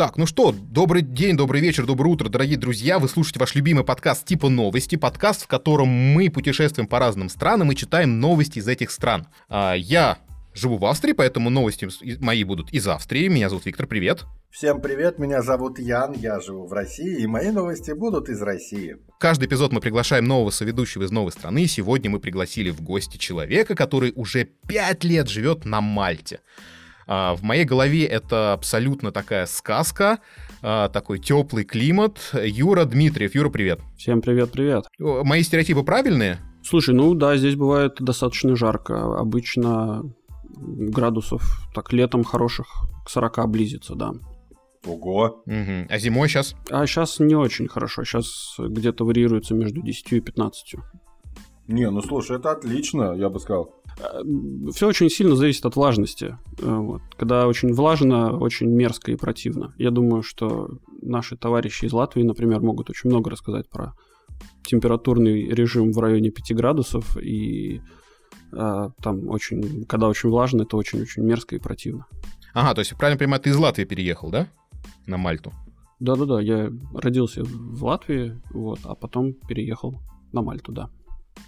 Так, ну что, добрый день, добрый вечер, доброе утро, дорогие друзья. Вы слушаете ваш любимый подкаст типа новости, подкаст, в котором мы путешествуем по разным странам и читаем новости из этих стран. А, я живу в Австрии, поэтому новости мои будут из Австрии. Меня зовут Виктор, привет. Всем привет, меня зовут Ян, я живу в России, и мои новости будут из России. Каждый эпизод мы приглашаем нового соведущего из новой страны. Сегодня мы пригласили в гости человека, который уже пять лет живет на Мальте. А, в моей голове это абсолютно такая сказка, а, такой теплый климат. Юра Дмитриев. Юра, привет. Всем привет-привет. Мои стереотипы правильные? Слушай, ну да, здесь бывает достаточно жарко. Обычно градусов так летом хороших к 40 близится, да. Ого. Угу. А зимой сейчас? А сейчас не очень хорошо. Сейчас где-то варьируется между 10 и 15. Не, ну слушай, это отлично, я бы сказал. Э, Все очень сильно зависит от влажности. Э, вот. Когда очень влажно, очень мерзко и противно. Я думаю, что наши товарищи из Латвии, например, могут очень много рассказать про температурный режим в районе 5 градусов и а, там очень, когда очень влажно, это очень-очень мерзко и противно. Ага, то есть, правильно понимаю, ты из Латвии переехал, да? На Мальту. Да-да-да, я родился в Латвии, вот, а потом переехал на Мальту, да.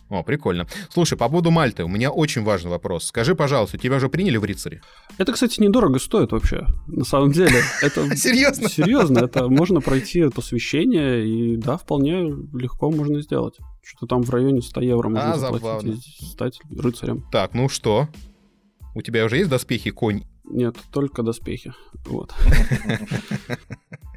О, прикольно. Слушай, по поводу Мальты, у меня очень важный вопрос. Скажи, пожалуйста, тебя уже приняли в рыцаре? Это, кстати, недорого стоит вообще. На самом деле. Это Серьезно? Серьезно, это можно пройти посвящение, и да, вполне легко можно сделать. Что-то там в районе 100 евро можно А, заплатить и стать рыцарем. Так, ну что? У тебя уже есть доспехи конь? Нет, только доспехи. Вот.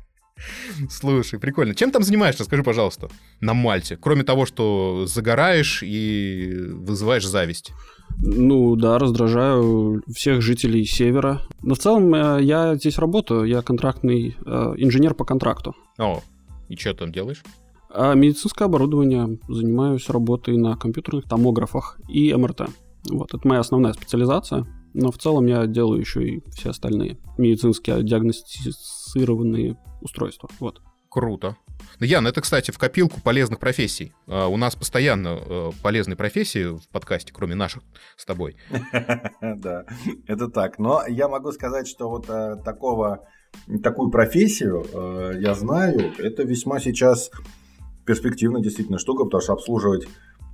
Слушай, прикольно. Чем там занимаешься, скажи, пожалуйста, на Мальте? Кроме того, что загораешь и вызываешь зависть. Ну да, раздражаю всех жителей севера. Но в целом э, я здесь работаю, я контрактный э, инженер по контракту. О, и что там делаешь? А медицинское оборудование, занимаюсь работой на компьютерных томографах и МРТ. Вот, это моя основная специализация. Но в целом я делаю еще и все остальные медицинские диагностицированные устройства. Вот. Круто. Ну, Ян, это, кстати, в копилку полезных профессий. А, У нас постоянно э, полезные профессии в подкасте, кроме наших с тобой. Да, это так. Но я могу сказать, что вот э, такого, такую профессию э, я знаю. Это весьма сейчас перспективная действительно штука, потому что обслуживать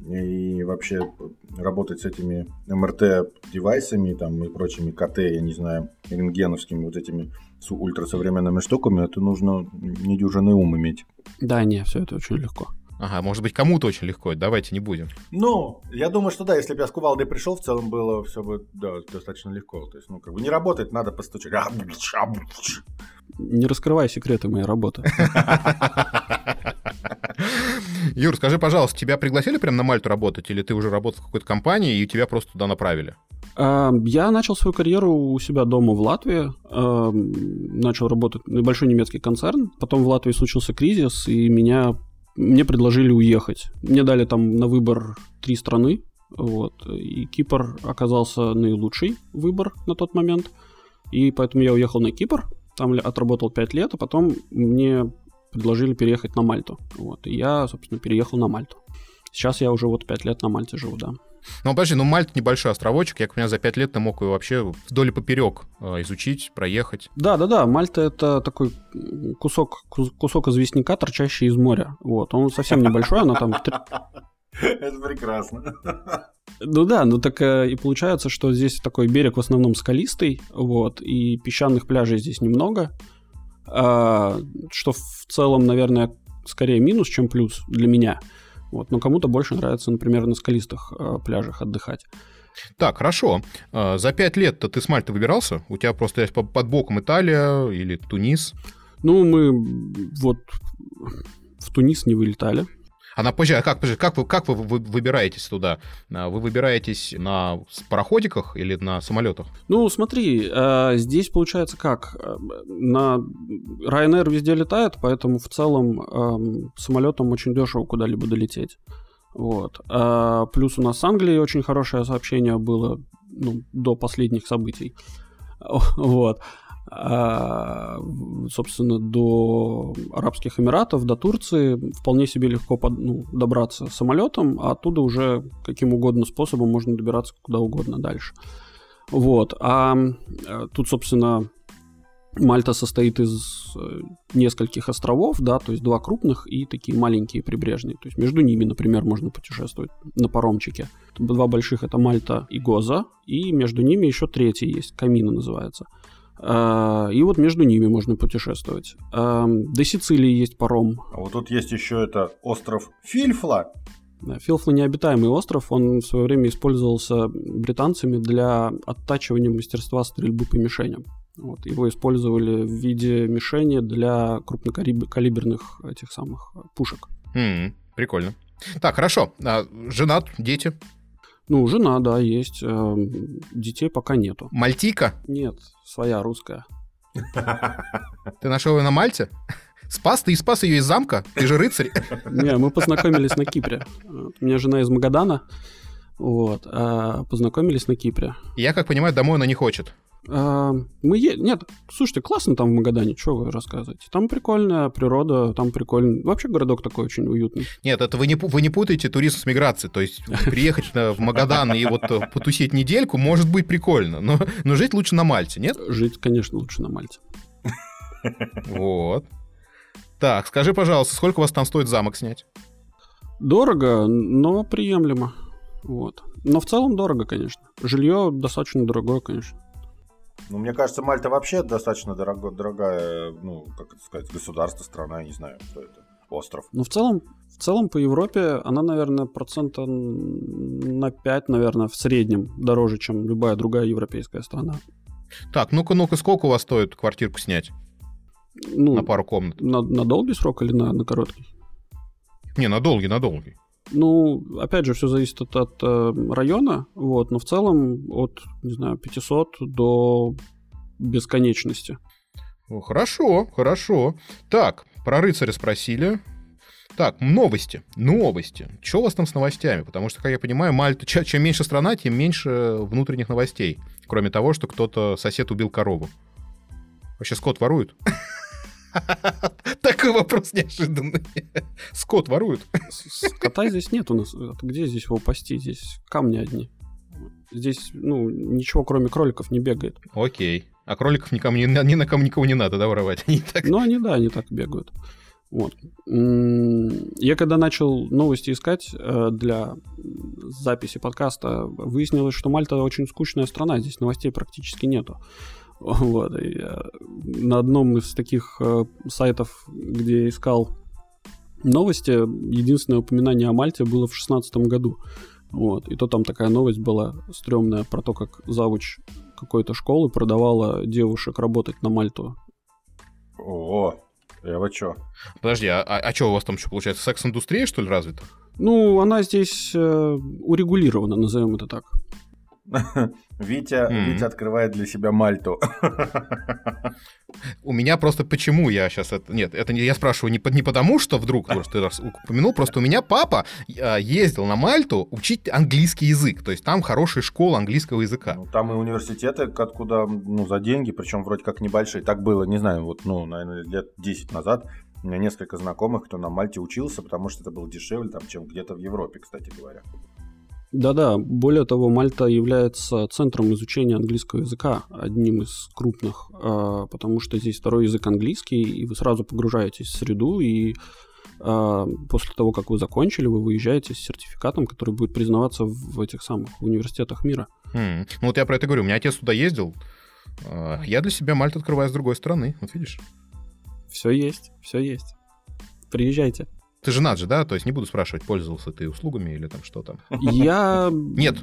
и вообще работать с этими МРТ-девайсами там, и прочими КТ, я не знаю, рентгеновскими вот этими с ультрасовременными штуками, это нужно недюжинный ум иметь. Да, не, все это очень легко. Ага, может быть, кому-то очень легко. Давайте не будем. Ну, я думаю, что да, если бы я с кувалдой пришел, в целом было все бы да, достаточно легко. То есть, ну, как бы не работает, надо постучать. Не раскрывай секреты моей работы. Юр, скажи, пожалуйста, тебя пригласили прям на Мальту работать, или ты уже работал в какой-то компании, и тебя просто туда направили? А, Я начал свою карьеру у себя дома в Латвии, а, начал работать небольшой немецкий концерн, потом в Латвии случился кризис, и меня мне предложили уехать. Мне дали там на выбор три страны, вот, и Кипр оказался наилучший выбор на тот момент, и поэтому я уехал на Кипр, там отработал 5 лет, а потом мне предложили переехать на Мальту, вот, и я, собственно, переехал на Мальту. Сейчас я уже вот 5 лет на Мальте живу, да. Ну, подожди, ну Мальта небольшой островочек, я понимаю, за пять лет ты мог его вообще вдоль и поперек э, изучить, проехать. Да, да, да. Мальта это такой кусок, кус- кусок известняка, торчащий из моря. Вот. Он совсем небольшой, оно там. Это прекрасно. Ну да, ну так э, и получается, что здесь такой берег в основном скалистый, вот, и песчаных пляжей здесь немного. А, что в целом, наверное, скорее минус, чем плюс для меня. Вот, но кому-то больше нравится, например, на скалистых э, пляжах отдыхать. Так, хорошо. Э, За пять лет-то ты с Мальты выбирался? У тебя просто есть по- под боком Италия или Тунис. Ну, мы вот в Тунис не вылетали. А на позже, а как, как, вы, как вы вы- выбираетесь туда? А, Вы выбираетесь на пароходиках или на самолетах? Ну, смотри, э, здесь получается как? Э, На Ryanair везде летает, поэтому в целом самолетом очень дешево куда-либо долететь. Вот. А плюс у нас с Англией очень хорошее сообщение было ну, до последних событий. Вот. А, собственно, до Арабских Эмиратов, до Турции вполне себе легко под- ну, добраться самолетом, а оттуда уже каким угодно способом можно добираться куда угодно дальше. Вот. А э, тут, собственно, Мальта состоит из э, нескольких островов, да, то есть два крупных и такие маленькие прибрежные. То есть между ними, например, можно путешествовать на паромчике. Два больших это Мальта и Гоза, и между ними еще третий есть, Камина называется. А, и вот между ними можно путешествовать. А, до Сицилии есть паром. А вот тут есть еще это остров Фильфла. Филфла необитаемый остров, он в свое время использовался британцами для оттачивания мастерства стрельбы по мишеням. Вот, его использовали в виде мишени для крупнокалиберных этих самых пушек. Mm, прикольно. Так, хорошо. А, женат, дети? Ну, жена, да, есть. Э, детей пока нету. Мальтика? Нет, своя русская. Ты нашел ее на Мальте? Спас? Ты и спас ее из замка? Ты же рыцарь. Не, мы познакомились на Кипре. У меня жена из Магадана. Вот. А познакомились на Кипре. Я, как понимаю, домой она не хочет. А, мы е... Нет, слушайте, классно там в Магадане, что вы рассказываете? Там прикольная природа, там прикольный... Вообще городок такой очень уютный. Нет, это вы не, вы не путаете туризм с миграцией. То есть приехать в Магадан и вот э, потусить недельку может быть прикольно, но, но жить лучше на Мальте, нет? Жить, конечно, лучше на Мальте. Вот. Так, скажи, пожалуйста, сколько у вас там стоит замок снять? Дорого, но приемлемо. Вот. Но в целом дорого, конечно. Жилье достаточно дорогое, конечно. Ну, мне кажется, Мальта вообще достаточно дорого, дорогая, ну, как это сказать, государство, страна, не знаю, что это, остров. Ну, в целом, в целом по Европе она, наверное, процента на 5, наверное, в среднем дороже, чем любая другая европейская страна. Так, ну-ка, ну-ка, сколько у вас стоит квартирку снять? Ну, на пару комнат. На, на долгий срок или на, на короткий? Не, на долгий, на долгий. Ну, опять же, все зависит от, от э, района, вот, но в целом от, не знаю, 500 до бесконечности. Хорошо, хорошо. Так, про рыцаря спросили. Так, новости. Новости. Что у вас там с новостями? Потому что, как я понимаю, Мальта, чем, меньше страна, тем меньше внутренних новостей. Кроме того, что кто-то, сосед убил корову. Вообще скот воруют? Такой вопрос неожиданный. Скот воруют? Кота здесь нет у нас. Где здесь его пасти? Здесь камни одни. Здесь, ну, ничего кроме кроликов не бегает. Окей. А кроликов никому, ни, ни на кому никого не надо, да, воровать? Они так... Ну, они, да, они так бегают. Вот. Я когда начал новости искать э, для записи подкаста, выяснилось, что Мальта очень скучная страна, здесь новостей практически нету. Вот, и я на одном из таких э, сайтов, где я искал новости, единственное упоминание о Мальте было в шестнадцатом году. Вот, и то там такая новость была стрёмная про то, как завуч какой-то школы продавала девушек работать на Мальту. О, я вы чё? Подожди, а, а, а что у вас там еще получается? Секс-индустрия, что ли, развита? Ну, она здесь э, урегулирована, назовем это так. Витя, mm-hmm. Витя открывает для себя Мальту. У меня просто почему я сейчас это... Нет, это не я спрашиваю не, не потому, что вдруг, просто ты раз упомянул, просто у меня папа а, ездил на Мальту учить английский язык, то есть там хорошая школа английского языка. Ну, там и университеты, откуда, ну, за деньги, причем вроде как небольшие. Так было, не знаю, вот, ну, наверное, лет 10 назад у меня несколько знакомых, кто на Мальте учился, потому что это было дешевле, там, чем где-то в Европе, кстати говоря. Да-да, более того, Мальта является центром изучения английского языка, одним из крупных, а, потому что здесь второй язык английский, и вы сразу погружаетесь в среду, и а, после того, как вы закончили, вы выезжаете с сертификатом, который будет признаваться в этих самых университетах мира. Mm. Ну вот я про это говорю, у меня отец туда ездил, а, я для себя Мальту открываю с другой стороны, вот видишь. Все есть, все есть. Приезжайте. Ты женат же, да? То есть не буду спрашивать, пользовался ты услугами или там что там. Я... Нет.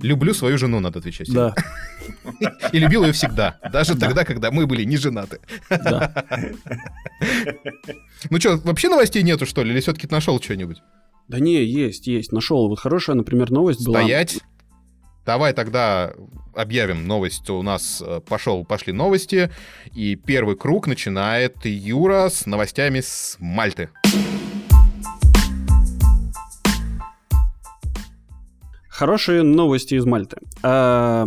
Люблю свою жену, надо отвечать. Да. И любил ее всегда. Даже тогда, когда мы были не женаты. Да. Ну что, вообще новостей нету, что ли? Или все-таки нашел что-нибудь? Да не, есть, есть. Нашел. Вот хорошая, например, новость была. Стоять. Давай тогда объявим новость. У нас э, пошел, пошли новости. И первый круг начинает Юра с новостями с Мальты. Хорошие новости из Мальты. А,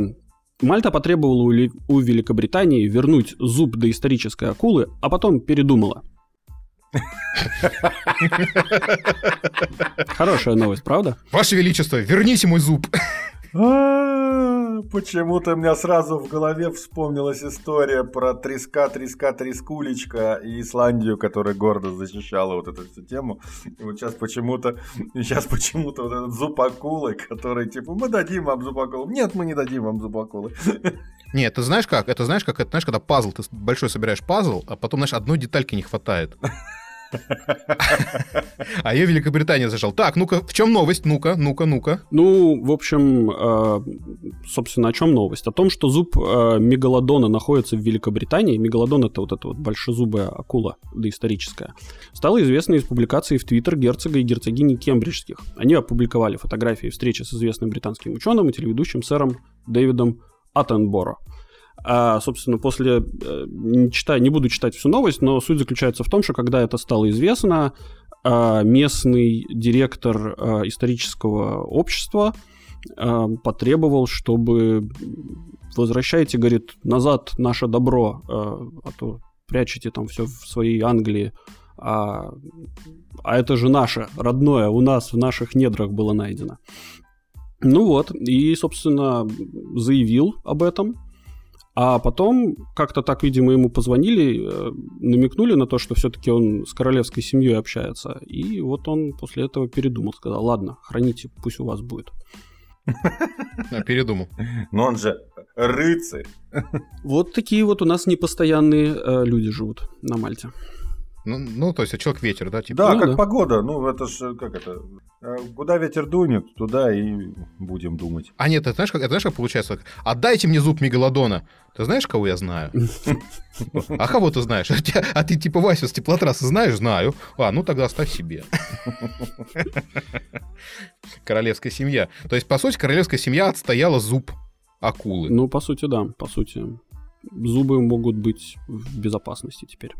Мальта потребовала у Великобритании вернуть зуб доисторической акулы, а потом передумала. Хорошая новость, правда? Ваше Величество, верните мой зуб. Почему-то у меня сразу в голове вспомнилась история про треска, треска, трескулечка и Исландию, которая гордо защищала вот эту всю тему. И вот сейчас почему-то, сейчас почему-то вот этот зуб акулы, который типа, мы дадим вам зуб акулы. Нет, мы не дадим вам зуб акулы. Нет, ты знаешь как? Это знаешь как? Это знаешь, когда пазл, ты большой собираешь пазл, а потом, знаешь, одной детальки не хватает. А я Великобритания зашел. Так, ну-ка, в чем новость? Ну-ка, ну-ка, ну-ка. Ну, в общем, э, собственно, о чем новость? О том, что зуб э, мегалодона находится в Великобритании. Мегалодон — это вот эта вот большезубая акула доисторическая. Стало известно из публикации в Твиттер герцога и герцогини Кембриджских. Они опубликовали фотографии встречи с известным британским ученым и телеведущим сэром Дэвидом Аттенборо. А, собственно, после, э, не, читаю, не буду читать всю новость, но суть заключается в том, что когда это стало известно, а, местный директор а, исторического общества потребовал, чтобы возвращайте, говорит, назад наше добро, а то прячете там все в своей Англии, а, а это же наше, родное, у нас в наших недрах было найдено. Ну вот, и, собственно, заявил об этом, а потом как-то так, видимо, ему позвонили, э, намекнули на то, что все-таки он с королевской семьей общается. И вот он после этого передумал, сказал, ладно, храните, пусть у вас будет. А, передумал. Но он же рыцарь. Вот такие вот у нас непостоянные э, люди живут на Мальте. Ну, ну, то есть, а человек ветер, да? Типа? Да, Ну как да. погода. Ну, это ж, как это, э, куда ветер дунет, туда и будем думать. А нет, ты знаешь, как, это знаешь, как получается? Отдайте мне зуб мегалодона. Ты знаешь, кого я знаю? А кого ты знаешь? А, а ты типа Васю с теплотрассы знаешь? Знаю. А, ну тогда оставь себе. Королевская семья. То есть, по сути, королевская семья отстояла зуб акулы. Ну, по сути, да, по сути. Зубы могут быть в безопасности теперь.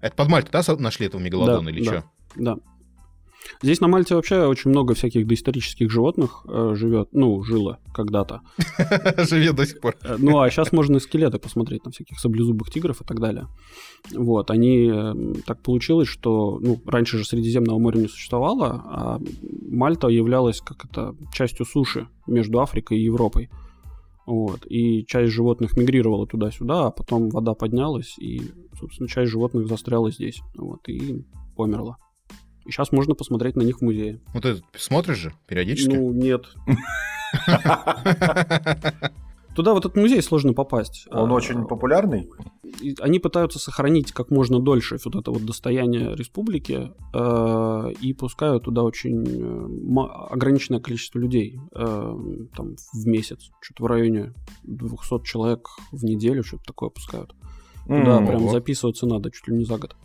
Это под Мальтой, да, нашли этого мегалодона Да, или да. что? Да. Здесь на Мальте вообще очень много всяких доисторических животных э, живет, ну, жило когда-то. Живет до сих пор. Э, Ну, а сейчас можно скелеты посмотреть на всяких саблезубых тигров и так далее. Вот, они... э, Так получилось, что, ну, раньше же Средиземного моря не существовало, а Мальта являлась как это частью суши между Африкой и Европой. Вот, и часть животных мигрировала туда-сюда, а потом вода поднялась, и, собственно, часть животных застряла здесь. Вот, и померла. И сейчас можно посмотреть на них в музее. Вот ты смотришь же периодически? Ну, нет. Туда в этот музей сложно попасть. Он А, очень популярный. Они пытаются сохранить как можно дольше вот это вот достояние республики э, и пускают туда очень э, ограниченное количество людей э, там в месяц, что-то в районе 200 человек в неделю, что-то такое пускают. Туда прям записываться надо чуть ли не за год.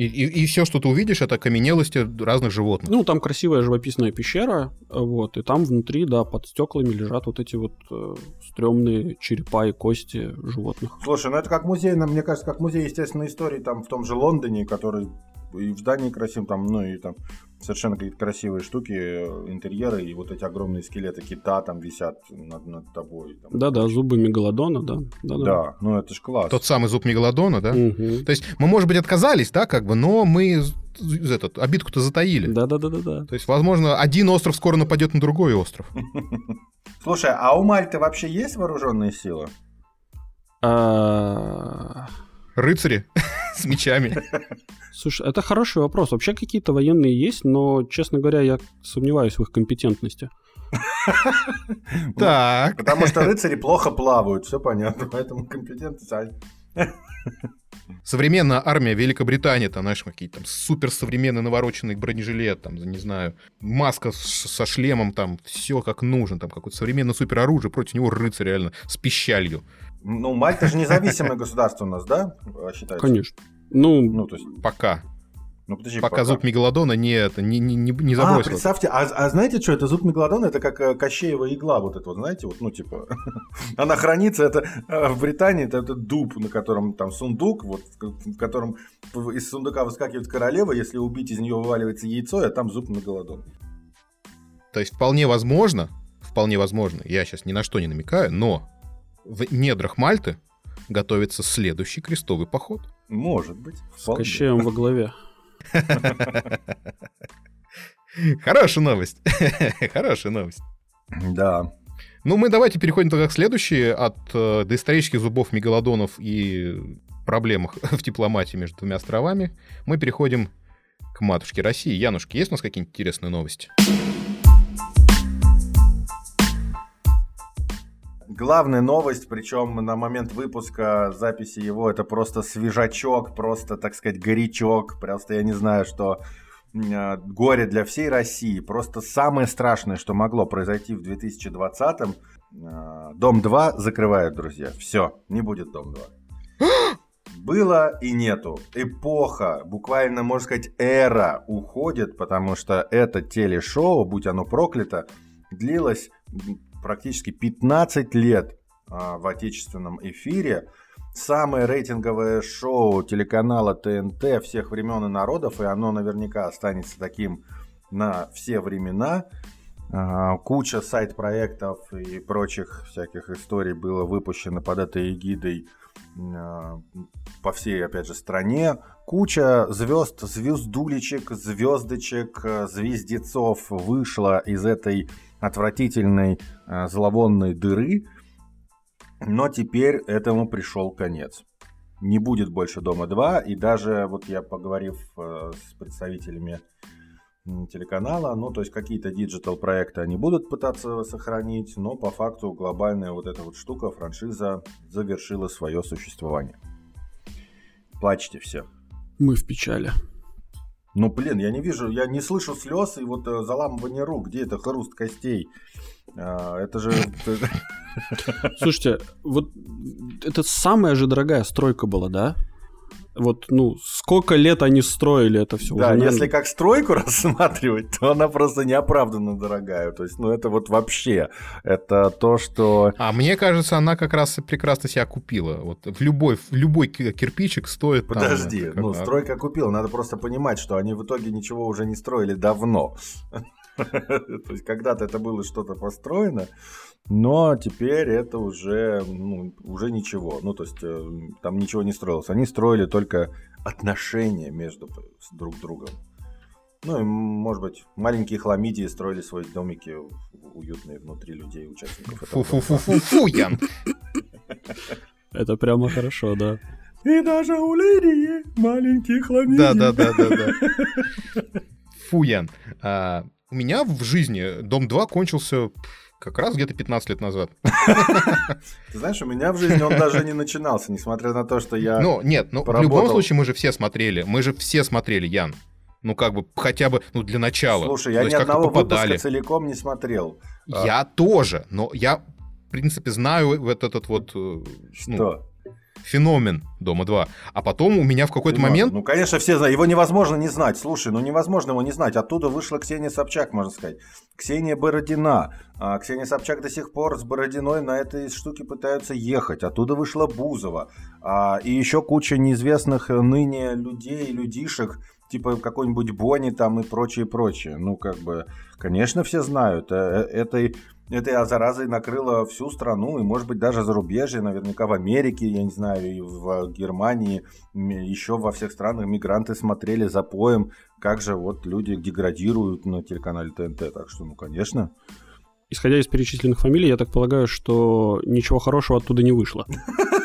И, и, все, что ты увидишь, это окаменелости разных животных. Ну, там красивая живописная пещера, вот, и там внутри, да, под стеклами лежат вот эти вот э, стрёмные черепа и кости животных. Слушай, ну это как музей, мне кажется, как музей естественной истории там в том же Лондоне, который и в здании красив, там, ну и там совершенно какие-то красивые штуки, э, интерьеры, и вот эти огромные скелеты кита там висят над, над тобой. там. Да-да, зубы мегалодона, да. Да-да. Да, ну это ж класс. Тот самый зуб мегалодона, да? Мгм. То есть мы, может быть, отказались, да, как бы, но мы этот, обидку-то затаили. Да-да-да-да-да. То есть, возможно, один остров скоро нападет на другой остров. Слушай, а у Мальты вообще есть вооруженные силы? А, Рыцари с мечами. Слушай, это хороший вопрос. Вообще какие-то военные есть, но, честно говоря, я сомневаюсь в их компетентности. Так. Потому что рыцари плохо плавают, все понятно, поэтому компетентность... а- Современная армия Великобритании, там, знаешь, какие-то там суперсовременный навороченный бронежилет, там, не знаю, маска со шлемом, там, все как нужно, там, какое-то современное супероружие, против него рыцарь реально с пищалью. Ну, Мальта же независимое государство у нас, да, считается? Конечно. Ну, Ну, то есть, Пока. ну, подожди, Пока зуб Мегалодона не, это, не, не, не, А, забросил. представьте, а, а знаете что, это зуб мегалодона, это как э, Кощеева игла, вот это вот, знаете, вот, ну, типа, она хранится, это э, в Британии, это, это дуб, на котором там сундук, вот, в, ко- в котором из сундука выскакивает королева, если убить, из нее вываливается яйцо, а там зуб мегалодона. То есть вполне возможно, вполне возможно, я сейчас ни на что не намекаю, но в недрах Мальты готовится следующий крестовый поход. Может быть. с вполне. Кощеем во главе. Хорошая новость. Хорошая новость. Да. Ну, мы давайте переходим тогда к следующей. От э, доисторических зубов мегалодонов и проблемах в дипломатии между двумя островами мы переходим к матушке России. Янушки, есть у нас какие-нибудь интересные новости? Главная новость, причем на момент выпуска записи его, это просто свежачок, просто, так сказать, горячок. Просто я не знаю, что э, горе для всей России. Просто самое страшное, что могло произойти в 2020-м. Э, Дом 2 закрывают, друзья. Все, не будет Дом 2. Было и нету. Эпоха, буквально, можно сказать, эра уходит, потому что это телешоу, будь оно проклято, длилось практически 15 лет а, в отечественном эфире. Самое рейтинговое шоу телеканала ТНТ всех времен и народов, и оно наверняка останется таким на все времена. А, куча сайт-проектов и прочих всяких историй было выпущено под этой эгидой а, по всей, опять же, стране. Куча звезд, звездулечек, звездочек, звездецов вышла из этой отвратительной э, зловонной дыры, но теперь этому пришел конец. Не будет больше Дома 2, и даже вот я поговорив э, с представителями телеканала, ну, то есть какие-то digital проекты они будут пытаться сохранить, но по факту глобальная вот эта вот штука, франшиза завершила свое существование. Плачьте все. Мы в печали. Ну, блин, я не вижу, я не слышу слез и вот э, заламывание рук. Где это хруст костей? А, это же... Слушайте, вот это самая же дорогая стройка была, да? Вот, ну, сколько лет они строили это все. Да, уже, если как стройку рассматривать, то она просто неоправданно дорогая. То есть, ну, это вот вообще, это то, что... А мне кажется, она как раз прекрасно себя купила. Вот в любой, в любой кирпичик стоит... Подожди, там, ну, стройка купила. Надо просто понимать, что они в итоге ничего уже не строили давно. То есть, когда-то это было что-то построено, но теперь это уже, ну, уже ничего. Ну, то есть э, там ничего не строилось. Они строили только отношения между друг другом. Ну и, может быть, маленькие хламидии строили свои домики уютные внутри людей, участников. Фу-фу-фу-фу-фу, Ян! Это прямо хорошо, да. И даже у Лирии маленькие хламидии. Да-да-да-да-да. Фу, Ян. А, у меня в жизни Дом 2 кончился как раз где-то 15 лет назад. Ты знаешь, у меня в жизни он даже не начинался, несмотря на то, что я Ну, нет, ну, в любом случае мы же все смотрели. Мы же все смотрели, Ян. Ну, как бы, хотя бы, ну, для начала. Слушай, я ни одного выпуска целиком не смотрел. Я тоже, но я, в принципе, знаю вот этот вот... Э, что? Феномен Дома 2. А потом у меня в какой-то момент... Ну, конечно, все знают. Его невозможно не знать. Слушай, ну невозможно его не знать. Оттуда вышла Ксения Собчак, можно сказать. Ксения Бородина. А Ксения Собчак до сих пор с Бородиной на этой штуке пытаются ехать. Оттуда вышла Бузова. А, и еще куча неизвестных ныне людей, людишек, типа какой-нибудь Бонни там и прочее, прочее. Ну, как бы, конечно, все знают. Э, э, этой этой заразой накрыла всю страну, и, может быть, даже зарубежье, наверняка в Америке, я не знаю, и в Германии, еще во всех странах мигранты смотрели за поем, как же вот люди деградируют на телеканале ТНТ. Так что, ну, конечно. Исходя из перечисленных фамилий, я так полагаю, что ничего хорошего оттуда не вышло.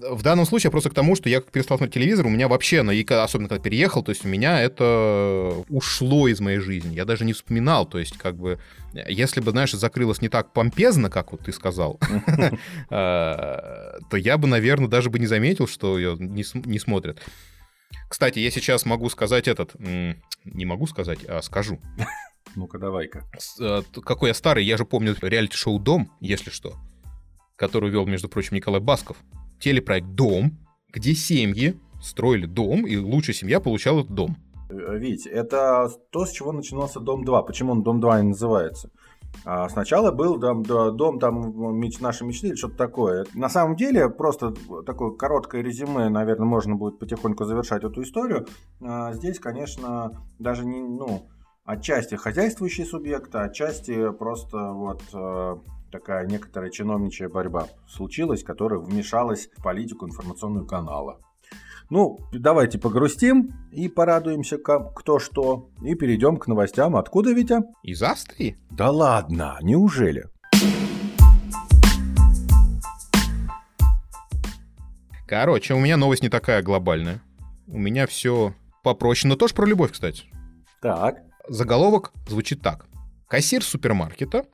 В данном случае просто к тому, что я перестал смотреть телевизор, у меня вообще, ну, и особенно когда переехал, то есть у меня это ушло из моей жизни. Я даже не вспоминал, то есть как бы, если бы, знаешь, закрылось не так помпезно, как вот ты сказал, а, то я бы, наверное, даже бы не заметил, что ее не смотрят. Кстати, я сейчас могу сказать этот... Не могу сказать, а скажу. Ну-ка, давай-ка. Э, какой я старый, я же помню реалити-шоу «Дом», если что, который вел, между прочим, Николай Басков телепроект «Дом», где семьи строили дом, и лучшая семья получала этот дом. Э, Вить, это то, с чего начинался Дом 2. Почему он Дом 2 и называется? А сначала был дом, дом там меч, наши мечты или что-то такое. На самом деле, просто такое короткое резюме, наверное, можно будет потихоньку завершать эту историю. А здесь, конечно, даже не, ну, отчасти хозяйствующий субъект, а отчасти просто вот э, такая некоторая чиновничья борьба случилась, которая вмешалась в политику информационного канала. Ну, давайте погрустим и порадуемся кто что, и перейдем к новостям. Откуда, Витя? Из Австрии. Да ладно, неужели? Короче, у меня новость не такая глобальная. У меня все попроще, но тоже про любовь, кстати. Так. Заголовок звучит так. Кассир супермаркета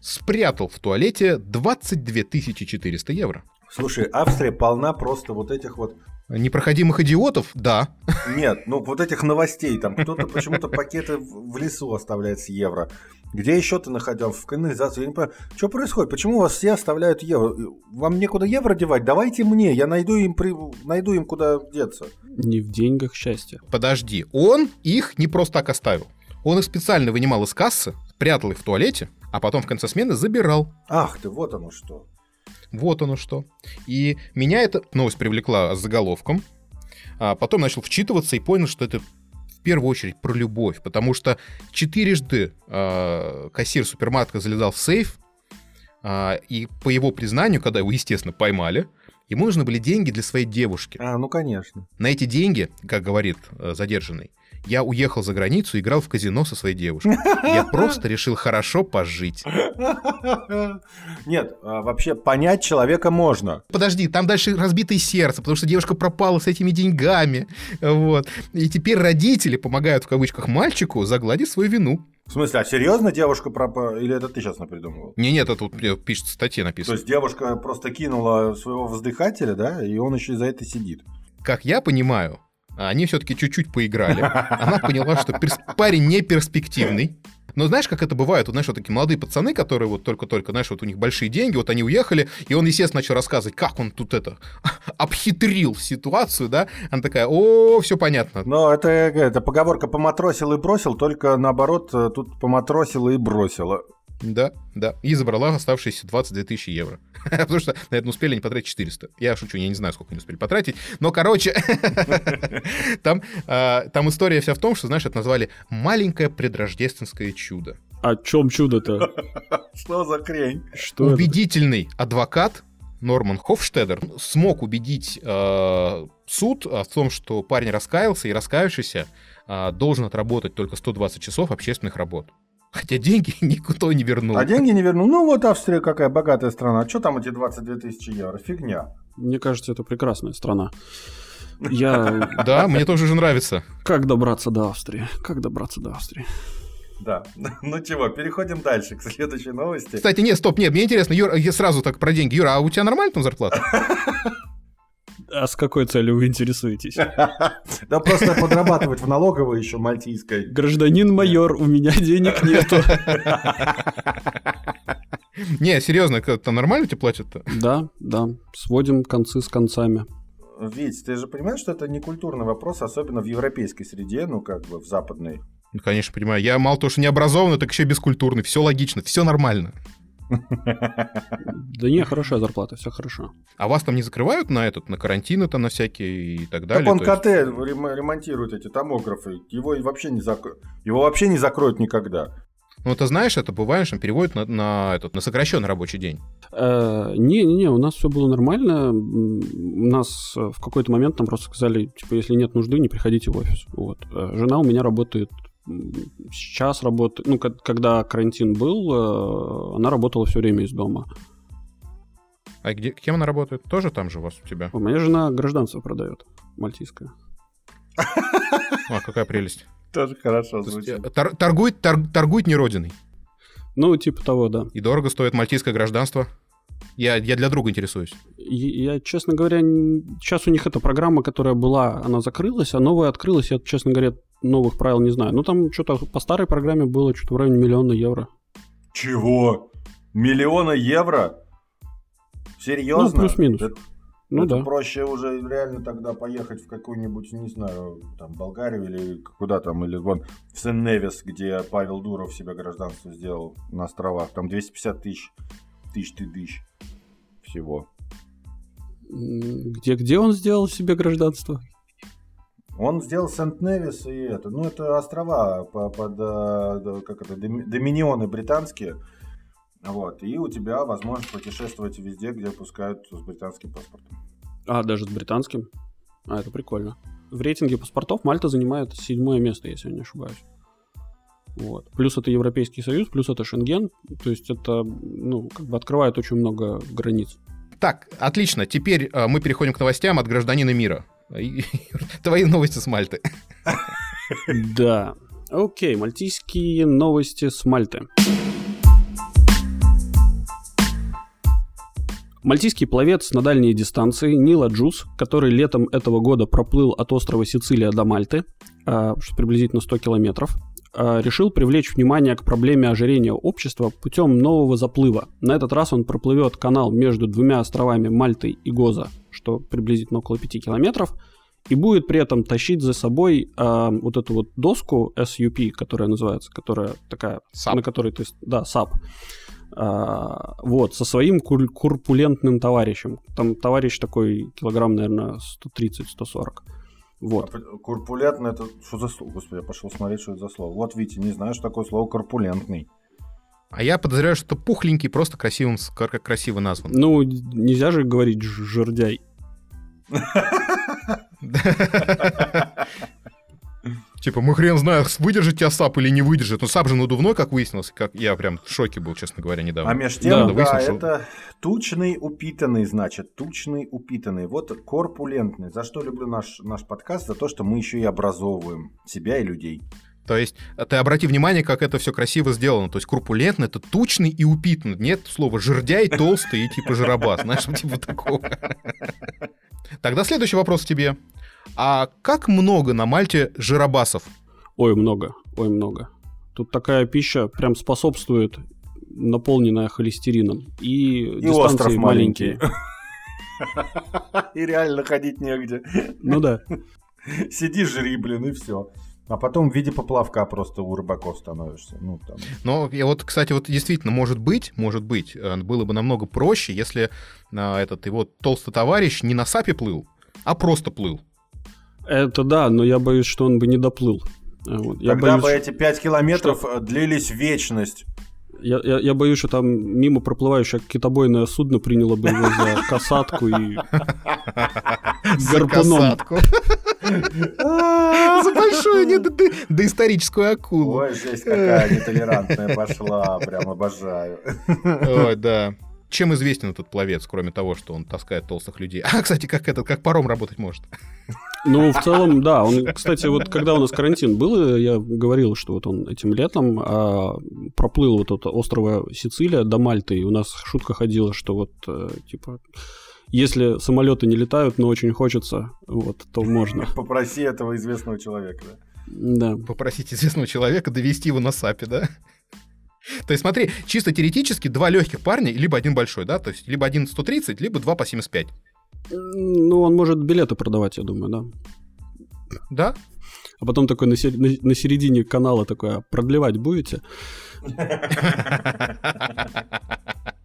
спрятал в туалете 22 400 евро. Слушай, Австрия полна просто вот этих вот Непроходимых идиотов, да. Нет, ну вот этих новостей, там кто-то почему-то пакеты в лесу оставляет с евро. Где еще ты находил? В канализации. Я не понимаю, что происходит? Почему у вас все оставляют евро? Вам некуда евро девать? Давайте мне, я найду им, при... найду им куда деться. Не в деньгах счастье. Подожди, он их не просто так оставил. Он их специально вынимал из кассы, прятал их в туалете, а потом в конце смены забирал. Ах ты, вот оно что. Вот оно что. И меня эта новость привлекла с заголовком. А потом начал вчитываться и понял, что это в первую очередь про любовь. Потому что четырежды э, кассир супермаркета залезал в сейф. Э, и по его признанию, когда его, естественно, поймали, ему нужны были деньги для своей девушки. А, ну конечно. На эти деньги, как говорит э, задержанный, я уехал за границу играл в казино со своей девушкой. Я просто решил хорошо пожить. Нет, а вообще понять человека можно. Подожди, там дальше разбитое сердце, потому что девушка пропала с этими деньгами. Вот. И теперь родители помогают в кавычках мальчику загладить свою вину. В смысле, а серьезно девушка пропала? Или это ты сейчас напридумывал? Не, нет, это тут пишет в статье написано. То есть девушка просто кинула своего воздыхателя, да, и он еще за это сидит. Как я понимаю, они все-таки чуть-чуть поиграли. Она поняла, что парень не перспективный. Но знаешь, как это бывает? Вот, знаешь, вот такие молодые пацаны, которые вот только-только, знаешь, вот у них большие деньги, вот они уехали, и он, естественно, начал рассказывать, как он тут это обхитрил ситуацию, да? Она такая, о, все понятно. Но это, это поговорка «поматросил и бросил», только наоборот, э, тут поматросила и бросила. Да, да. И забрала оставшиеся 22 тысячи евро. Потому что на это успели не потратить 400. Я шучу, я не знаю, сколько они успели потратить. Но, короче, там, а, там история вся в том, что, знаешь, это назвали «маленькое предрождественское чудо». О чем чудо-то? Что за хрень? Что Убедительный адвокат Норман Хофштедер смог убедить э, суд в том, что парень раскаялся и раскаявшийся э, должен отработать только 120 часов общественных работ. Хотя деньги никто не вернул. А деньги не вернул. Ну вот Австрия какая богатая страна. Что там эти 22 тысячи евро? Фигня. Мне кажется, это прекрасная страна. Я... Да, мне тоже уже нравится. Как добраться до Австрии? Как добраться до Австрии? Да. Ну чего, переходим дальше к следующей новости. Кстати, нет, стоп, нет, мне интересно, Юра, я сразу так про деньги. Юра, а у тебя нормально там зарплата? А с какой целью вы интересуетесь? Да просто подрабатывать в налоговой еще мальтийской. Гражданин майор, у меня денег нету. Не, серьезно, там нормально тебе платят-то? Да, да. Сводим концы с концами. Вить, ты же понимаешь, что это не культурный вопрос, особенно в европейской среде, ну как бы в западной. Ну, конечно, понимаю. Я мало того, что не образованный, так еще бескультурный. Все логично, все нормально. Да не, хорошая зарплата, все хорошо. А вас там не закрывают на этот, на карантины там на всякие и так далее? Так он КТ ремонтирует эти томографы. Его вообще не закроют. Его вообще не закроют никогда. Ну, ты знаешь, это бывает, что переводят на, на, этот, на сокращенный рабочий день. Не-не-не, э, у нас все было нормально. У нас э, в какой-то момент нам просто сказали, типа, если нет нужды, не приходите в офис. Вот. Э, жена у меня работает сейчас работает, ну, когда карантин был, она работала все время из дома. А где, кем она работает? Тоже там же у вас у тебя? У меня жена гражданство продает, мальтийское. А, какая прелесть. Тоже хорошо звучит. Торгует, торгует не родиной. Ну, типа того, да. И дорого стоит мальтийское гражданство. Я, я для друга интересуюсь. Я, я, честно говоря, сейчас у них эта программа, которая была, она закрылась, а новая открылась. Я, честно говоря, новых правил не знаю. Ну, там что-то по старой программе было что-то в районе миллиона евро. Чего? Миллиона евро? Серьезно? Ну, плюс-минус. Это, ну, это да. проще уже реально тогда поехать в какую-нибудь, не знаю, там, Болгарию или куда там, или вон в Сен-Невис, где Павел Дуров себе гражданство сделал на островах. Там 250 тысяч, тысяч тысяч всего. Где, где он сделал себе гражданство? Он сделал Сент-Невис и это, ну это острова под, э, как это, доминионы британские, вот, и у тебя возможность путешествовать везде, где пускают с британским паспортом. А, даже с британским? А, это прикольно. В рейтинге паспортов Мальта занимает седьмое место, если я не ошибаюсь. Вот. Плюс это Европейский Союз, плюс это Шенген. То есть это, ну, как бы открывает очень много границ. Так, отлично. Теперь э, мы переходим к новостям от гражданина мира. Твои новости с Мальты. Да. Окей, мальтийские новости с Мальты. Мальтийский пловец на дальней дистанции Нила Джус, который летом этого года проплыл от острова Сицилия до Мальты, а, что приблизительно 100 километров, а, решил привлечь внимание к проблеме ожирения общества путем нового заплыва. На этот раз он проплывет канал между двумя островами Мальты и Гоза, что приблизительно около 5 километров, и будет при этом тащить за собой э, вот эту вот доску SUP, которая называется, которая такая, SAP. на которой ты... Да, SAP. А, вот, со своим кур- курпулентным товарищем. Там товарищ такой килограмм, наверное, 130-140. Вот. А Курпулентный это что за слово? Господи, я пошел смотреть, что это за слово. Вот, Витя, не знаю, что такое слово корпулентный. А я подозреваю, что пухленький просто красивым, как красиво назван. Ну, нельзя же говорить ж- жердяй. Типа, мы хрен знаем, выдержит тебя САП или не выдержит. Ну, САП же надувной, как выяснилось. Как я прям в шоке был, честно говоря, недавно. А между тем, Да, да, выяснилось, что- это тучный упитанный, значит, тучный упитанный. Вот корпулентный. За что люблю наш, наш подкаст? За то, что мы еще и образовываем себя и людей. То есть, а ты обрати внимание, как это все красиво сделано. То есть, крупулентный — это тучный и упитанный. Нет слова жердяй, толстый и типа жиробас. Знаешь, типа такого. Тогда следующий вопрос к тебе. А как много на Мальте жиробасов? Ой, много, ой, много. Тут такая пища прям способствует наполненная холестерином. И, И дистанции маленькие. И реально ходить негде. Ну да. Сиди, жри, блин, и все. А потом в виде поплавка просто у рыбаков становишься. Ну, там. Но я вот, кстати, вот действительно, может быть, может быть, э, было бы намного проще, если а, этот его толстый товарищ не на САПе плыл, а просто плыл. Это да, но я боюсь, что он бы не доплыл. А Вот. Я, Тогда боюсь, бы эти 5 километров э, длились вечность. я, я- я боюсь, что там мимо проплывающее китобойное судно приняло бы его за касатку и гарпуном. Касатку. За большую не- доисторическую акулу. Ой, жесть какая нетолерантная пошла. Прям обожаю. Ой, да. Чем известен этот пловец, кроме того, что он таскает толстых людей? А, кстати, как этот, как паром работать может? Ну, в целом, да. Он, кстати, вот когда у нас карантин был, я говорил, что вот он этим летом а, проплыл вот от острова Сицилия до Мальты, и у нас шутка ходила, что вот, э, типа, если самолеты не летают, но очень хочется, вот, то можно. Попроси этого известного человека. да. Да. Попросить известного человека довести его на САПе, да? То есть смотри, чисто теоретически два легких парня, либо один большой, да? То есть либо один 130, либо два по 75. Ну, он может билеты продавать, я думаю, да. Да? А потом такой на, сер- на- середине канала такой, а продлевать будете?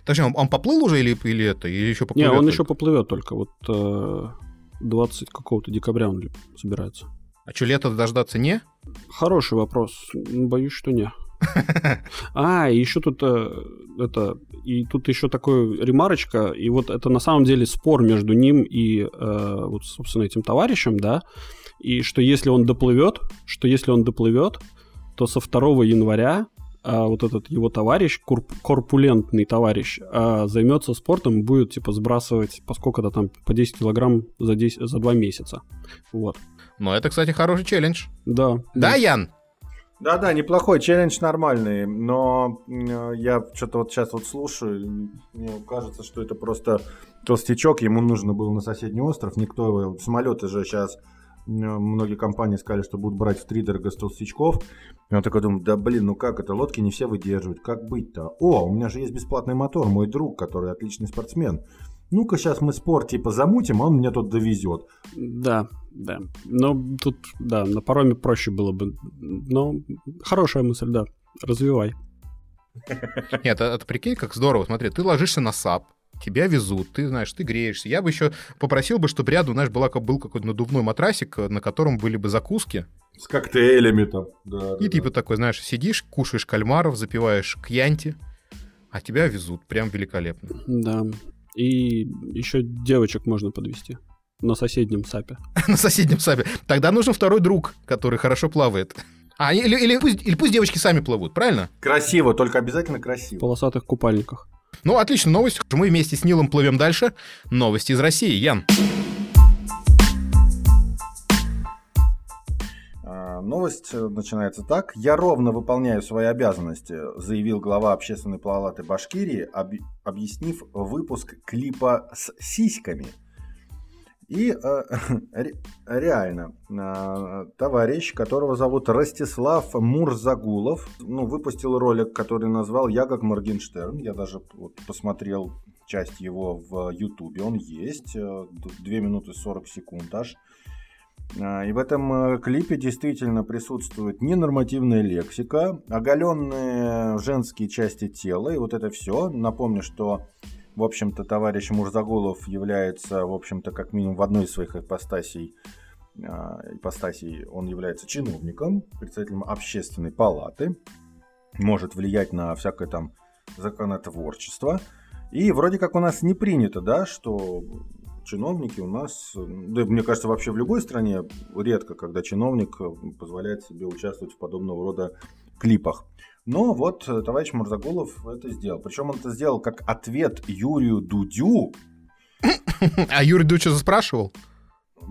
Подожди, он, он поплыл уже или, или это? Или еще Не, поплывет? он только? еще поплывет только. Вот э, 20 какого-то декабря он собирается. А что, лето дождаться не? Хороший вопрос. М, Боюсь, что не. А, еще тут э, это, и тут еще такой ремарочка, и вот это на самом деле спор между ним и э, вот, собственно, этим товарищем, да, и что если он доплывет, что если он доплывет, то со 2 января а, вот этот его товарищ, курп- корпулентный товарищ, а, займется спортом и будет, типа, сбрасывать по сколько-то там, по 10 килограмм за, 10, за 2 месяца. Вот. Но это, кстати, хороший челлендж. Да. Да, Ян? Да-да, неплохой челлендж нормальный, но я что-то вот сейчас вот слушаю, мне кажется, что это просто толстячок, ему нужно было на соседний остров, никто его, самолеты же сейчас, многие компании сказали, что будут брать в три дорого с толстячков, и он такой думает, да блин, ну как это, лодки не все выдерживают, как быть-то? О, у меня же есть бесплатный мотор, мой друг, который отличный спортсмен. Ну-ка сейчас мы спорт типа замутим, а он меня тут довезет. Да, да. Но тут, да, на пароме проще было бы. Но хорошая мысль, да. Развивай. Нет, это, это прикинь, как здорово. Смотри, ты ложишься на САП, тебя везут, ты знаешь, ты греешься. Я бы еще попросил бы, чтобы рядом, знаешь, была, был какой-то надувной матрасик, на котором были бы закуски. С коктейлями там. Да, И типа такой, знаешь, сидишь, кушаешь кальмаров, запиваешь кьянти, а тебя везут. Прям великолепно. Да. И еще девочек можно подвести на соседнем САПе. На соседнем САПе. Тогда нужен второй друг, который хорошо плавает. А, или, или, пусть, или пусть девочки сами плывут, правильно? Красиво, только обязательно В красиво. полосатых купальниках. Ну, отлично, новость. Мы вместе с Нилом плывем дальше. Новости из России. Ян. А, новость э, начинается так. «Я ровно выполняю свои обязанности», заявил глава общественной палаты Башкирии, об... объяснив выпуск клипа с сиськами – и э, реально, э, товарищ, которого зовут Ростислав Мурзагулов, ну, выпустил ролик, который назвал «Я как Моргенштерн». Я даже вот, посмотрел часть его в Ютубе. Он есть, э, 2 минуты 40 секунд аж. Э, и в этом э, клипе действительно присутствует ненормативная лексика, оголенные женские части тела, и вот это все. Напомню, что в общем-то, товарищ Мурзагулов является, в общем-то, как минимум в одной из своих ипостасей, а, ипостасей он является чиновником, представителем общественной палаты, может влиять на всякое там законотворчество. И вроде как у нас не принято, да, что чиновники у нас, да, мне кажется, вообще в любой стране редко, когда чиновник позволяет себе участвовать в подобного рода клипах. Но вот э, товарищ Мурзагулов это сделал. Причем он это сделал как ответ Юрию Дудю. А Юрий Дудь что спрашивал?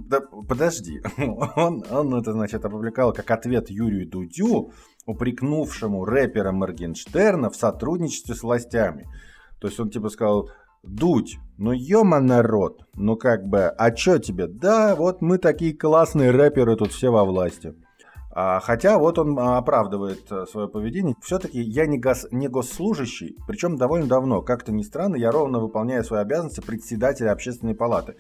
Да подожди. Он, он это, значит, опубликовал как ответ Юрию Дудю, упрекнувшему рэпера Моргенштерна в сотрудничестве с властями. То есть он типа сказал, Дудь, ну ёма народ, ну как бы, а чё тебе? Да, вот мы такие классные рэперы тут все во власти. А, хотя вот он а, оправдывает э, свое поведение. Все-таки я не, гос, не госслужащий, причем довольно давно. Как-то ни странно, я ровно выполняю свои обязанности председателя общественной палаты.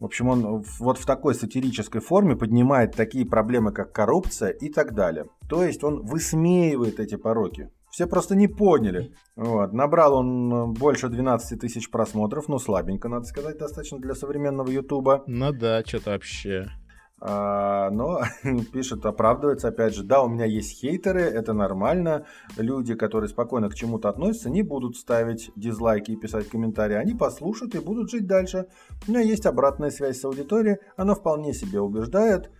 В общем, он вот в такой сатирической форме поднимает такие проблемы, как коррупция и так далее. То есть он высмеивает эти пороки. Все просто не поняли. Вот. Набрал он э, больше 12 тысяч просмотров, но слабенько, надо сказать, достаточно для современного Ютуба. Ну да, что-то вообще. А, но пишет, оправдывается, опять же, да, у меня есть хейтеры, это нормально. Люди, которые спокойно к чему-то относятся, не будут ставить дизлайки и писать комментарии. Они послушают и будут жить дальше. У меня есть обратная связь с аудиторией. Она вполне себе убеждает,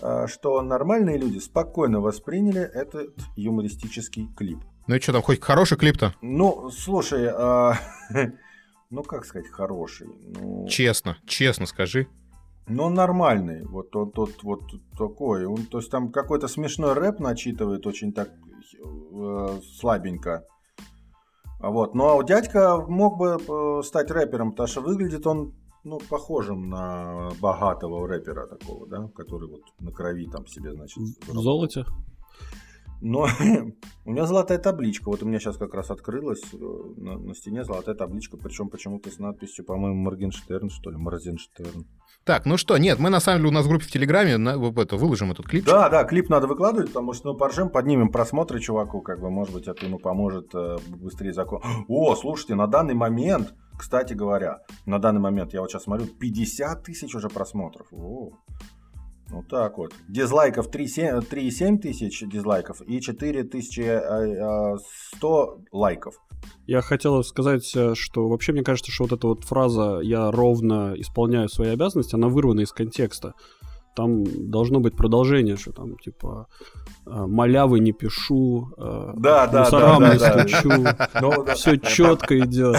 а, что нормальные люди спокойно восприняли этот юмористический клип. Ну и что там, хоть хороший клип-то? Ну, слушай, а... ну как сказать хороший? Ну... Честно, честно скажи. Но он нормальный, вот он тот вот такой. Он, то есть там какой-то смешной рэп начитывает очень так э, слабенько. Вот. Но дядька мог бы э, стать рэпером, потому что выглядит он ну, похожим на богатого рэпера такого, да, который вот на крови там себе, значит... В золоте? Но у меня золотая табличка. Вот у меня сейчас как раз открылась э, на, на стене золотая табличка, причем почему-то с надписью, по-моему, Моргенштерн, что ли, Морзенштерн. Так, ну что, нет, мы на самом деле у нас в группе в Телеграме на, это, выложим этот клип. Да, да, клип надо выкладывать, потому что, ну, поржем, поднимем просмотры чуваку, как бы, может быть, это ему поможет э, быстрее закон. О, слушайте, на данный момент, кстати говоря, на данный момент, я вот сейчас смотрю, 50 тысяч уже просмотров. О. Вот так вот. Дизлайков 3,7 тысяч дизлайков и 4100 лайков. Я хотел сказать, э, что вообще мне кажется, что вот эта вот фраза «я ровно исполняю свои обязанности», она вырвана из контекста. Там должно быть продолжение, что там типа э, малявы не пишу, э, да, да, да, не стучу, ну, все четко идет.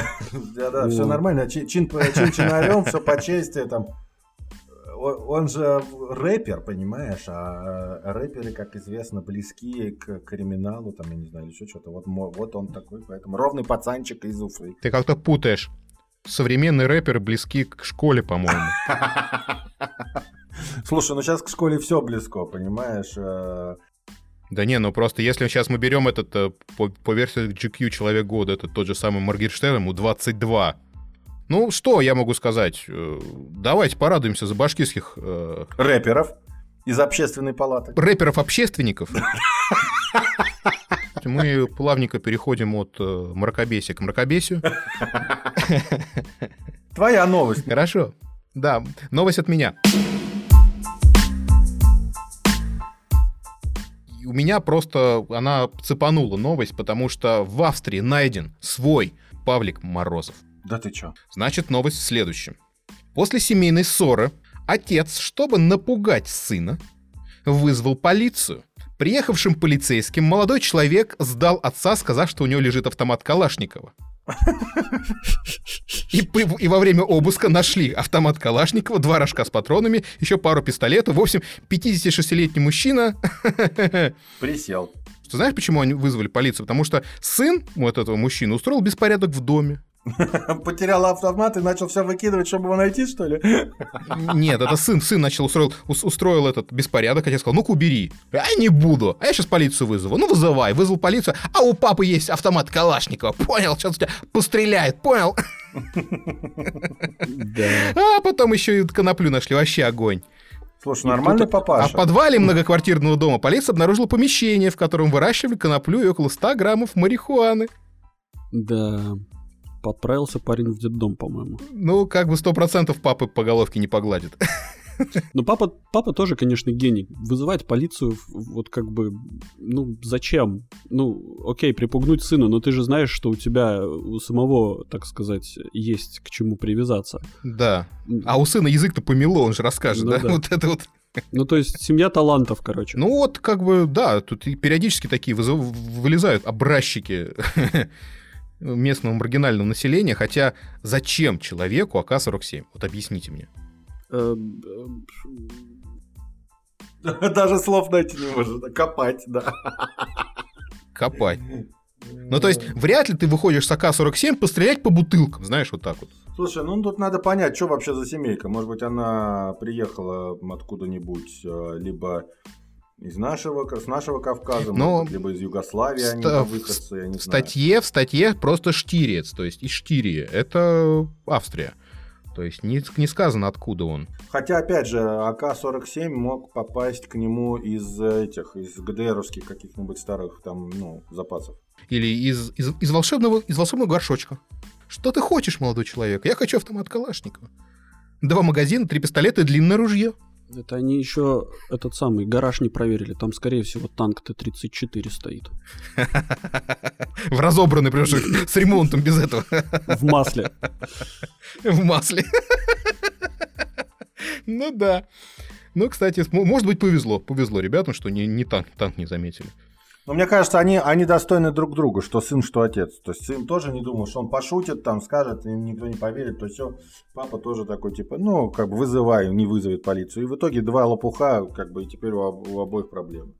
Да, да, все нормально, чин чинарем, все по чести, там он же рэпер, понимаешь, а рэперы, как известно, близки к криминалу, там, я не знаю, еще что-то. Вот, вот он такой, поэтому ровный пацанчик из Уфы. Ты как-то путаешь. Современные рэперы близки к школе, по-моему. Слушай, ну сейчас к школе все близко, понимаешь? Э. Да не, ну просто если сейчас мы берем этот э, по, по версии GQ Человек года, это тот же самый Моргенштерн, ему 22. Ну, что я могу сказать? Э, давайте порадуемся за башкирских... Э... Рэперов из общественной палаты. Рэперов-общественников. Мы плавненько переходим от э, мракобесия к мракобесию. Твоя новость. Хорошо. Да, новость от меня. У меня просто она цепанула новость, потому что в Австрии найден свой Павлик Морозов. Да ты чё? Значит, новость в следующем. После семейной ссоры отец, чтобы напугать сына, вызвал полицию. Приехавшим полицейским молодой человек сдал отца, сказав, что у него лежит автомат Калашникова. И, и во время обыска нашли автомат Калашникова, два рожка с патронами, еще пару пистолетов. В общем, 56-летний мужчина... Присел. Ты знаешь, почему они вызвали полицию? Потому что сын вот этого мужчины устроил беспорядок в доме. Потерял автомат и начал все выкидывать, чтобы его найти, что ли? Нет, это сын, сын начал устроил, устроил этот беспорядок, хотя сказал, ну-ка убери. А я не буду, а я сейчас полицию вызову. Ну, вызывай, вызвал полицию, а у папы есть автомат Калашникова, понял, сейчас тебя постреляет, понял? Да. А потом еще и коноплю нашли, вообще огонь. Слушай, нормальный папаша. А в подвале многоквартирного дома полиция обнаружила помещение, в котором выращивали коноплю и около 100 граммов марихуаны. Да, Отправился парень в детдом, по-моему. Ну, как бы сто процентов папы по головке не погладит. Ну, папа, папа тоже, конечно, гений. Вызывать полицию, вот как бы, ну, зачем? Ну, окей, припугнуть сына, но ты же знаешь, что у тебя у самого, так сказать, есть к чему привязаться. Да. А у сына язык-то помело, он же расскажет, ну, да? да? Вот это вот. Ну, то есть семья талантов, короче. Ну, вот, как бы, да, тут периодически такие вызов... вылезают образчики местного маргинального населения, хотя зачем человеку АК-47? Вот объясните мне. Эм, Даже слов найти не может. Копать, да. Копать. Ну, то есть, вряд ли ты выходишь с АК-47 пострелять по бутылкам, знаешь, вот так вот. Слушай, ну тут надо понять, что вообще за семейка. Может быть, она приехала откуда-нибудь, э, либо из нашего, с нашего Кавказа, Но может, либо из Югославии ст- они выходцы, я не в знаю. статье, в статье просто штирец, то есть из Штирии. Это Австрия. То есть не, не сказано, откуда он. Хотя, опять же, АК-47 мог попасть к нему из этих, из ГДРовских каких-нибудь старых там, ну, запасов. Или из, из, из, волшебного, из волшебного горшочка. Что ты хочешь, молодой человек? Я хочу автомат Калашникова. Два магазина, три пистолета и длинное ружье. Это они еще этот самый гараж не проверили. Там, скорее всего, танк Т-34 стоит. В разобранный, прям с ремонтом без этого. В масле. В масле. Ну да. Ну, кстати, может быть, повезло. Повезло ребятам, что не, не танк, танк не заметили. Но мне кажется, они, они достойны друг друга, что сын, что отец. То есть сын тоже не думал, что он пошутит, там скажет, им никто не поверит, то все. Папа тоже такой, типа, ну, как бы вызывай, не вызовет полицию. И в итоге два лопуха, как бы, и теперь у, у обоих проблемы.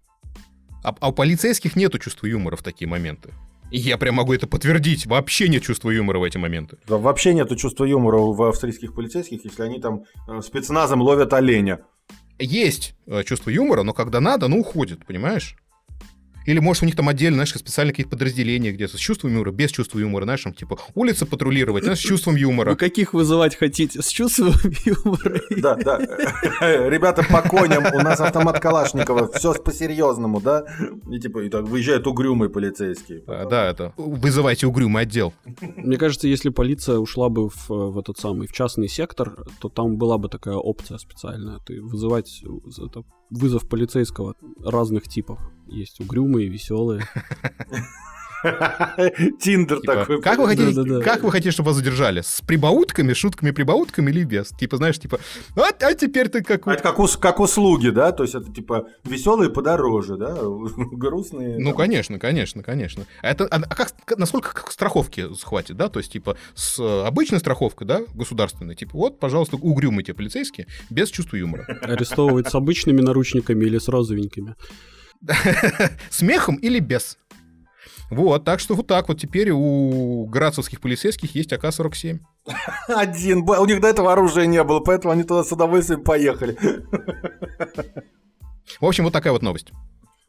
А, а у полицейских нету чувства юмора в такие моменты. И я прям могу это подтвердить. Вообще нет чувства юмора в эти моменты. Да, вообще нету чувства юмора в австрийских полицейских, если они там э, спецназом ловят оленя. Есть э, чувство юмора, но когда надо, ну уходит, понимаешь? Или, может, у них там отдельно, знаешь, специально какие-то подразделения где-то с чувством юмора, без чувства юмора, знаешь, там, типа, улицы патрулировать, знаешь, с чувством юмора. Вы каких вызывать хотите? С чувством юмора? Да, да. Ребята, по коням, у нас автомат Калашникова, все по-серьезному, да? И, типа, и так выезжают угрюмые полицейские. Да, да, это, вызывайте угрюмый отдел. Мне кажется, если полиция ушла бы в, в этот самый, в частный сектор, то там была бы такая опция специальная. Ты вызывать это, вызов полицейского разных типов. Есть угрюмые, веселые. Тиндер типа, такой. Как вы, хотите, как вы хотите, чтобы вас задержали? С прибаутками, шутками, прибаутками или без? Типа, знаешь, типа, а, а теперь ты как... А это как, как услуги, да? То есть это типа веселые подороже, да? Грустные. Ну, конечно, конечно, конечно. А, это, а как, насколько как страховки хватит, да? То есть, типа, с обычной страховкой, да, государственной, типа, вот, пожалуйста, угрюмые те полицейские, без чувства юмора. Арестовывать с обычными наручниками или с розовенькими? Смехом или без? Вот, так что вот так вот теперь у грацевских полицейских есть АК-47. Один. У них до этого оружия не было, поэтому они туда с удовольствием поехали. В общем, вот такая вот новость.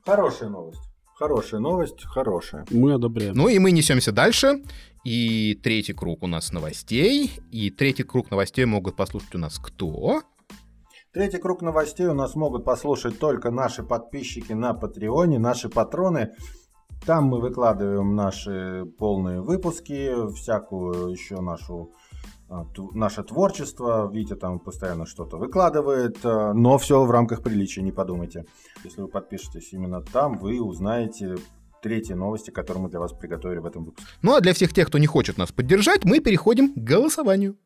Хорошая новость. Хорошая новость, хорошая. Мы одобряем. Ну и мы несемся дальше. И третий круг у нас новостей. И третий круг новостей могут послушать у нас кто? Третий круг новостей у нас могут послушать только наши подписчики на Патреоне, наши патроны. Там мы выкладываем наши полные выпуски, всякую еще нашу а, наше творчество. Витя там постоянно что-то выкладывает, а, но все в рамках приличия, не подумайте. Если вы подпишетесь именно там, вы узнаете третьи новости, которые мы для вас приготовили в этом выпуске. Ну а для всех тех, кто не хочет нас поддержать, мы переходим к голосованию.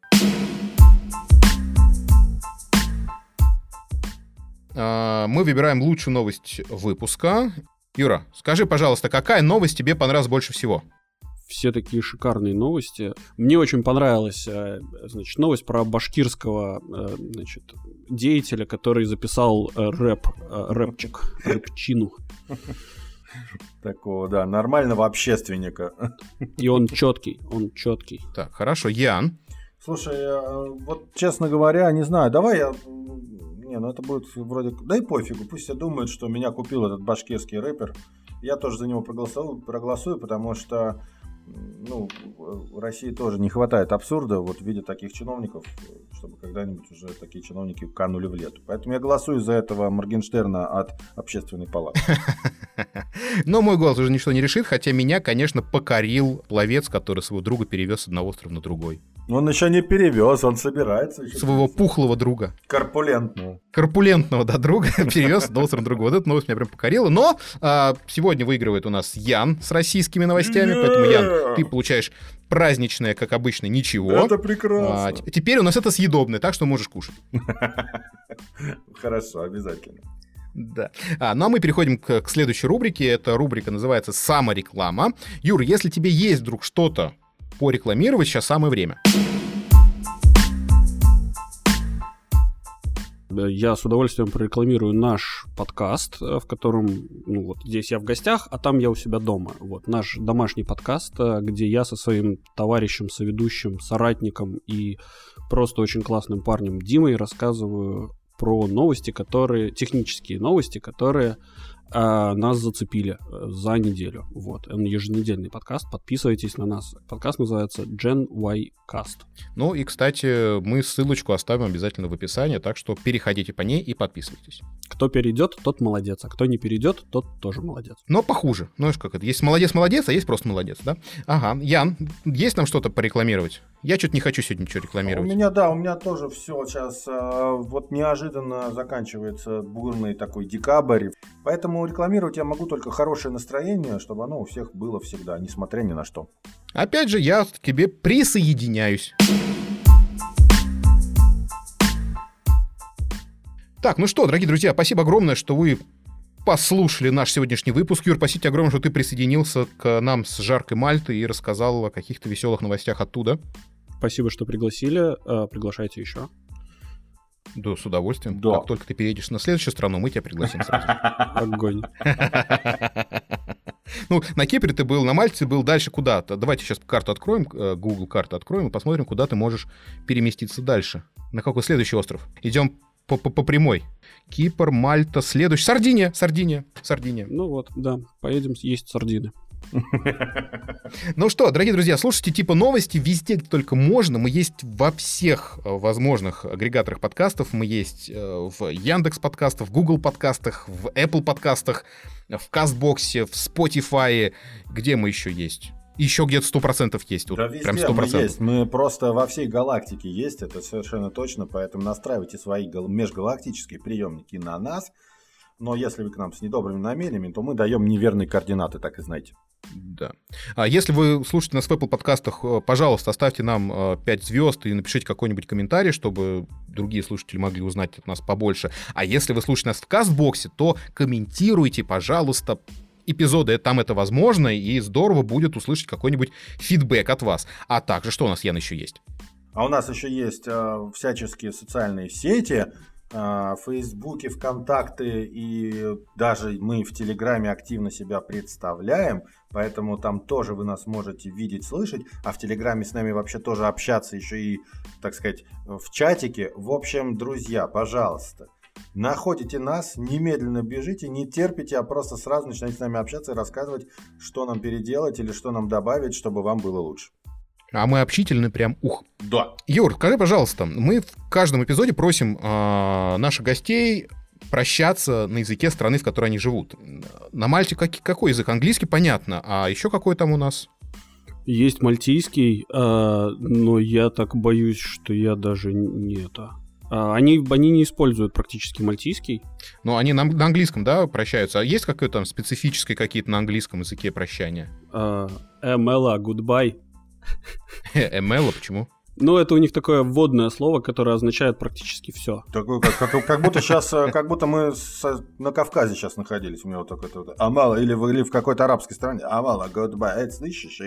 Мы выбираем лучшую новость выпуска. Юра, скажи, пожалуйста, какая новость тебе понравилась больше всего? все такие шикарные новости. Мне очень понравилась, э, значит, новость про башкирского, э, значит, деятеля, который записал э, рэп, рэпчик, рэпчину. Такого, да, нормального общественника. И он четкий, он четкий. Так, хорошо, Ян. Слушай, вот честно говоря, не знаю, давай я не, ну это будет вроде... Да и пофигу, пусть все думают, что меня купил этот башкирский рэпер. Я тоже за него проголосую, проголосую потому что ну, в России тоже не хватает абсурда вот в виде таких чиновников, чтобы когда-нибудь уже такие чиновники канули в лету. Поэтому я голосую за этого Моргенштерна от общественной палаты. Но мой голос уже ничто не решит, хотя меня, конечно, покорил пловец, который своего друга перевез с одного острова на другой. Он еще не перевез, он собирается. Еще Своего перевез. пухлого друга. Корпулентного. Корпулентного, да, друга перевез одного острова на другой. Вот эта новость меня прям покорила. Но а, сегодня выигрывает у нас Ян с российскими новостями, поэтому, Ян, ты получаешь праздничное, как обычно, ничего. Это прекрасно. А, теперь у нас это съедобное, так что можешь кушать. Хорошо, обязательно. Да. А, ну а мы переходим к, к следующей рубрике. Эта рубрика называется «Самореклама». Юр, если тебе есть вдруг что-то порекламировать, сейчас самое время. Я с удовольствием прорекламирую наш подкаст, э, в котором, ну вот здесь я в гостях, а там я у себя дома. Вот наш домашний подкаст, э, где я со своим товарищем, соведущим, соратником и просто очень классным парнем Димой рассказываю про новости, которые, технические новости, которые а, нас зацепили э, за неделю. Вот, он еженедельный подкаст, подписывайтесь на нас. Подкаст называется Gen Y Cast. Ну и, кстати, мы ссылочку оставим обязательно в описании, так что переходите по ней и подписывайтесь. Кто перейдет, тот молодец, а кто не перейдет, тот тоже молодец. Но похуже. Ну, как это, есть молодец-молодец, а есть просто молодец, да? Ага, Ян, есть нам что-то порекламировать? Я что-то не хочу сегодня ничего рекламировать. У меня, да, у меня тоже все сейчас э, вот неожиданно заканчивается бурный такой декабрь. Поэтому рекламировать я могу только хорошее настроение, чтобы оно у всех было всегда, несмотря ни на что. Опять же, я к тебе присоединяюсь. Так, ну что, дорогие друзья, спасибо огромное, что вы послушали наш сегодняшний выпуск. Юр, спасибо тебе огромное, что ты присоединился к нам с жаркой Мальты и рассказал о каких-то веселых новостях оттуда. Спасибо, что пригласили. Э, приглашайте еще. Да, с удовольствием. Да. Как только ты переедешь на следующую страну, мы тебя пригласим сразу. Огонь. Ну, на Кипре ты был, на Мальте ты был, дальше куда-то. Давайте сейчас карту откроем, э, Google карту откроем и посмотрим, куда ты можешь переместиться дальше. На какой следующий остров? Идем по, по, по прямой. Кипр, Мальта, следующий. Сардиния, Сардиния, Сардиния. Ну вот, да, поедем есть сардины. Ну что, дорогие друзья, слушайте типа новости везде, где только можно. Мы есть во всех э, возможных агрегаторах подкастов. Мы есть э, в Яндекс подкастах, в Google подкастах, в Apple подкастах, в Кастбоксе, в Spotify. Где мы еще есть? Еще где-то сто процентов есть. Вот, да, везде прям 100%. мы есть. Мы просто во всей галактике есть, это совершенно точно. Поэтому настраивайте свои межгалактические приемники на нас. Но если вы к нам с недобрыми намерениями, то мы даем неверные координаты, так и знаете. Да. А если вы слушаете нас в Apple подкастах, э, пожалуйста, оставьте нам 5 э, звезд и напишите какой-нибудь комментарий, чтобы другие слушатели могли узнать от нас побольше. А если вы слушаете нас в Кастбоксе, то комментируйте, пожалуйста, эпизоды, там это возможно, и здорово будет услышать какой-нибудь фидбэк от вас. А также, что у нас, Ян, еще есть? А у нас еще есть э, всяческие социальные сети, в Фейсбуке, ВКонтакте и даже мы в Телеграме активно себя представляем, поэтому там тоже вы нас можете видеть, слышать, а в Телеграме с нами вообще тоже общаться еще и, так сказать, в чатике. В общем, друзья, пожалуйста, находите нас, немедленно бежите, не терпите, а просто сразу начинайте с нами общаться и рассказывать, что нам переделать или что нам добавить, чтобы вам было лучше. А мы общительны прям ух. Да. Юр, скажи, пожалуйста, мы в каждом эпизоде просим э, наших гостей прощаться на языке страны, в которой они живут. На Мальте как, какой язык? Английский, понятно. А еще какой там у нас? Есть мальтийский, э, но я так боюсь, что я даже не это. А, они, они не используют практически мальтийский. Ну, они на, на английском, да, прощаются. А есть какое-то там специфическое какие-то на английском языке прощания? Uh, Эмела, goodbye. Эмела, почему? Ну, это у них такое вводное слово, которое означает практически все. Такое, как, как, как будто сейчас, э, как будто мы с, на Кавказе сейчас находились. У меня вот такое вот, Амала, или, или в какой-то арабской стране. Амала, goodbye, это слышишь?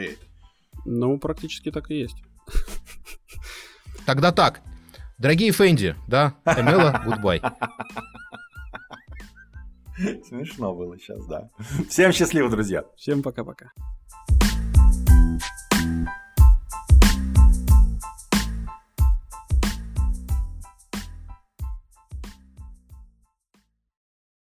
Ну, практически так и есть. Тогда так. Дорогие Фэнди, да, Эмела, гудбай. Смешно было сейчас, да. Всем счастливо, друзья. Всем пока-пока.